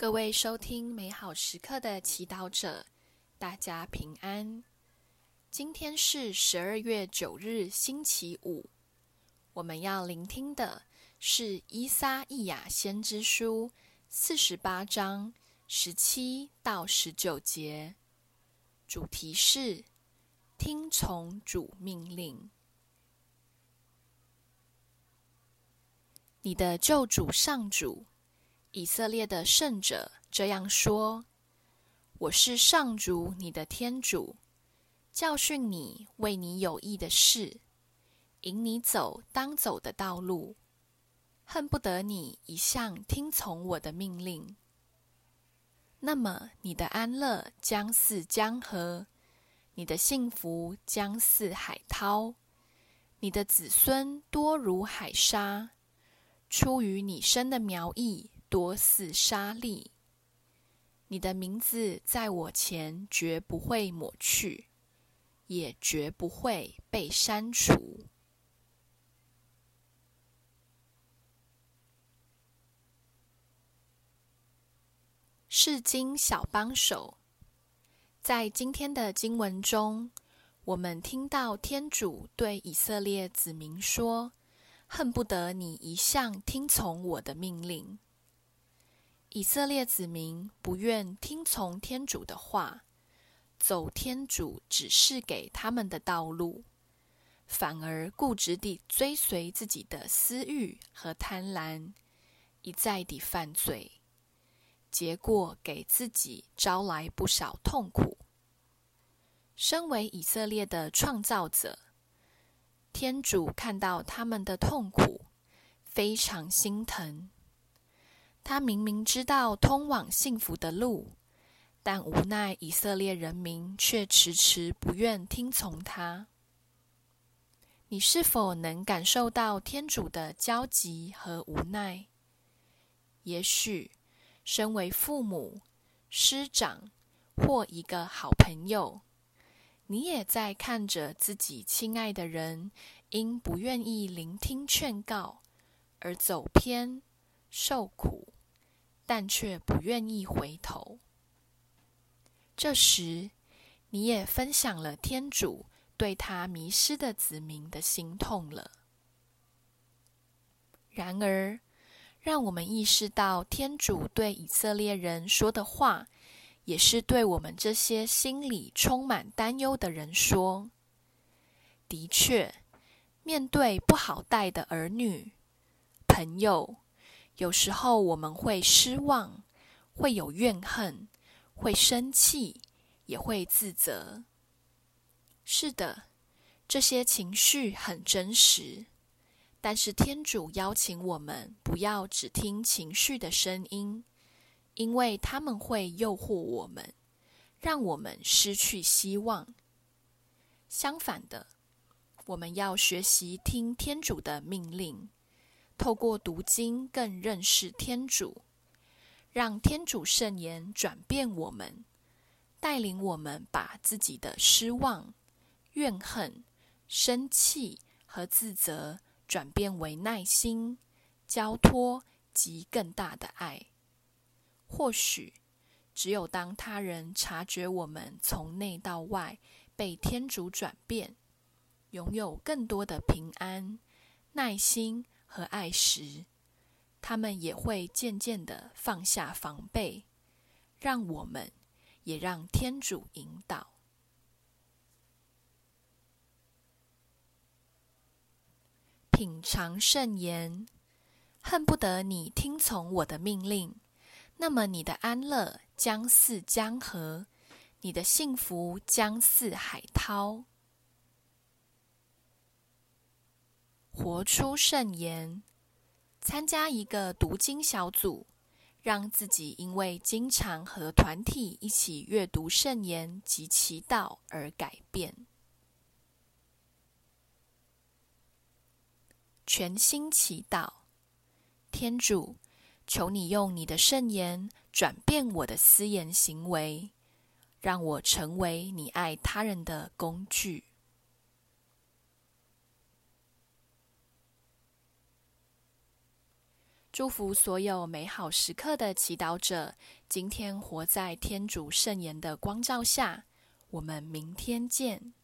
各位收听美好时刻的祈祷者，大家平安。今天是十二月九日，星期五。我们要聆听的是《伊撒意亚先知书》四十八章十七到十九节，主题是听从主命令。你的救主上主。以色列的圣者这样说：“我是上主，你的天主，教训你，为你有益的事，引你走当走的道路，恨不得你一向听从我的命令。那么，你的安乐将似江河，你的幸福将似海涛，你的子孙多如海沙，出于你生的苗裔。”多似沙粒，你的名字在我前绝不会抹去，也绝不会被删除。是经小帮手，在今天的经文中，我们听到天主对以色列子民说：“恨不得你一向听从我的命令。”以色列子民不愿听从天主的话，走天主指示给他们的道路，反而固执地追随自己的私欲和贪婪，一再地犯罪，结果给自己招来不少痛苦。身为以色列的创造者，天主看到他们的痛苦，非常心疼。他明明知道通往幸福的路，但无奈以色列人民却迟迟不愿听从他。你是否能感受到天主的焦急和无奈？也许，身为父母、师长或一个好朋友，你也在看着自己亲爱的人因不愿意聆听劝告而走偏。受苦，但却不愿意回头。这时，你也分享了天主对他迷失的子民的心痛了。然而，让我们意识到，天主对以色列人说的话，也是对我们这些心里充满担忧的人说。的确，面对不好带的儿女、朋友。有时候我们会失望，会有怨恨，会生气，也会自责。是的，这些情绪很真实。但是天主邀请我们不要只听情绪的声音，因为他们会诱惑我们，让我们失去希望。相反的，我们要学习听天主的命令。透过读经，更认识天主，让天主圣言转变我们，带领我们把自己的失望、怨恨、生气和自责转变为耐心、交托及更大的爱。或许，只有当他人察觉我们从内到外被天主转变，拥有更多的平安、耐心。和爱时，他们也会渐渐的放下防备，让我们也让天主引导，品尝圣言，恨不得你听从我的命令，那么你的安乐将似江河，你的幸福将似海涛。活出圣言，参加一个读经小组，让自己因为经常和团体一起阅读圣言及祈祷而改变。全心祈祷，天主，求你用你的圣言转变我的私言行为，让我成为你爱他人的工具。祝福所有美好时刻的祈祷者，今天活在天主圣言的光照下。我们明天见。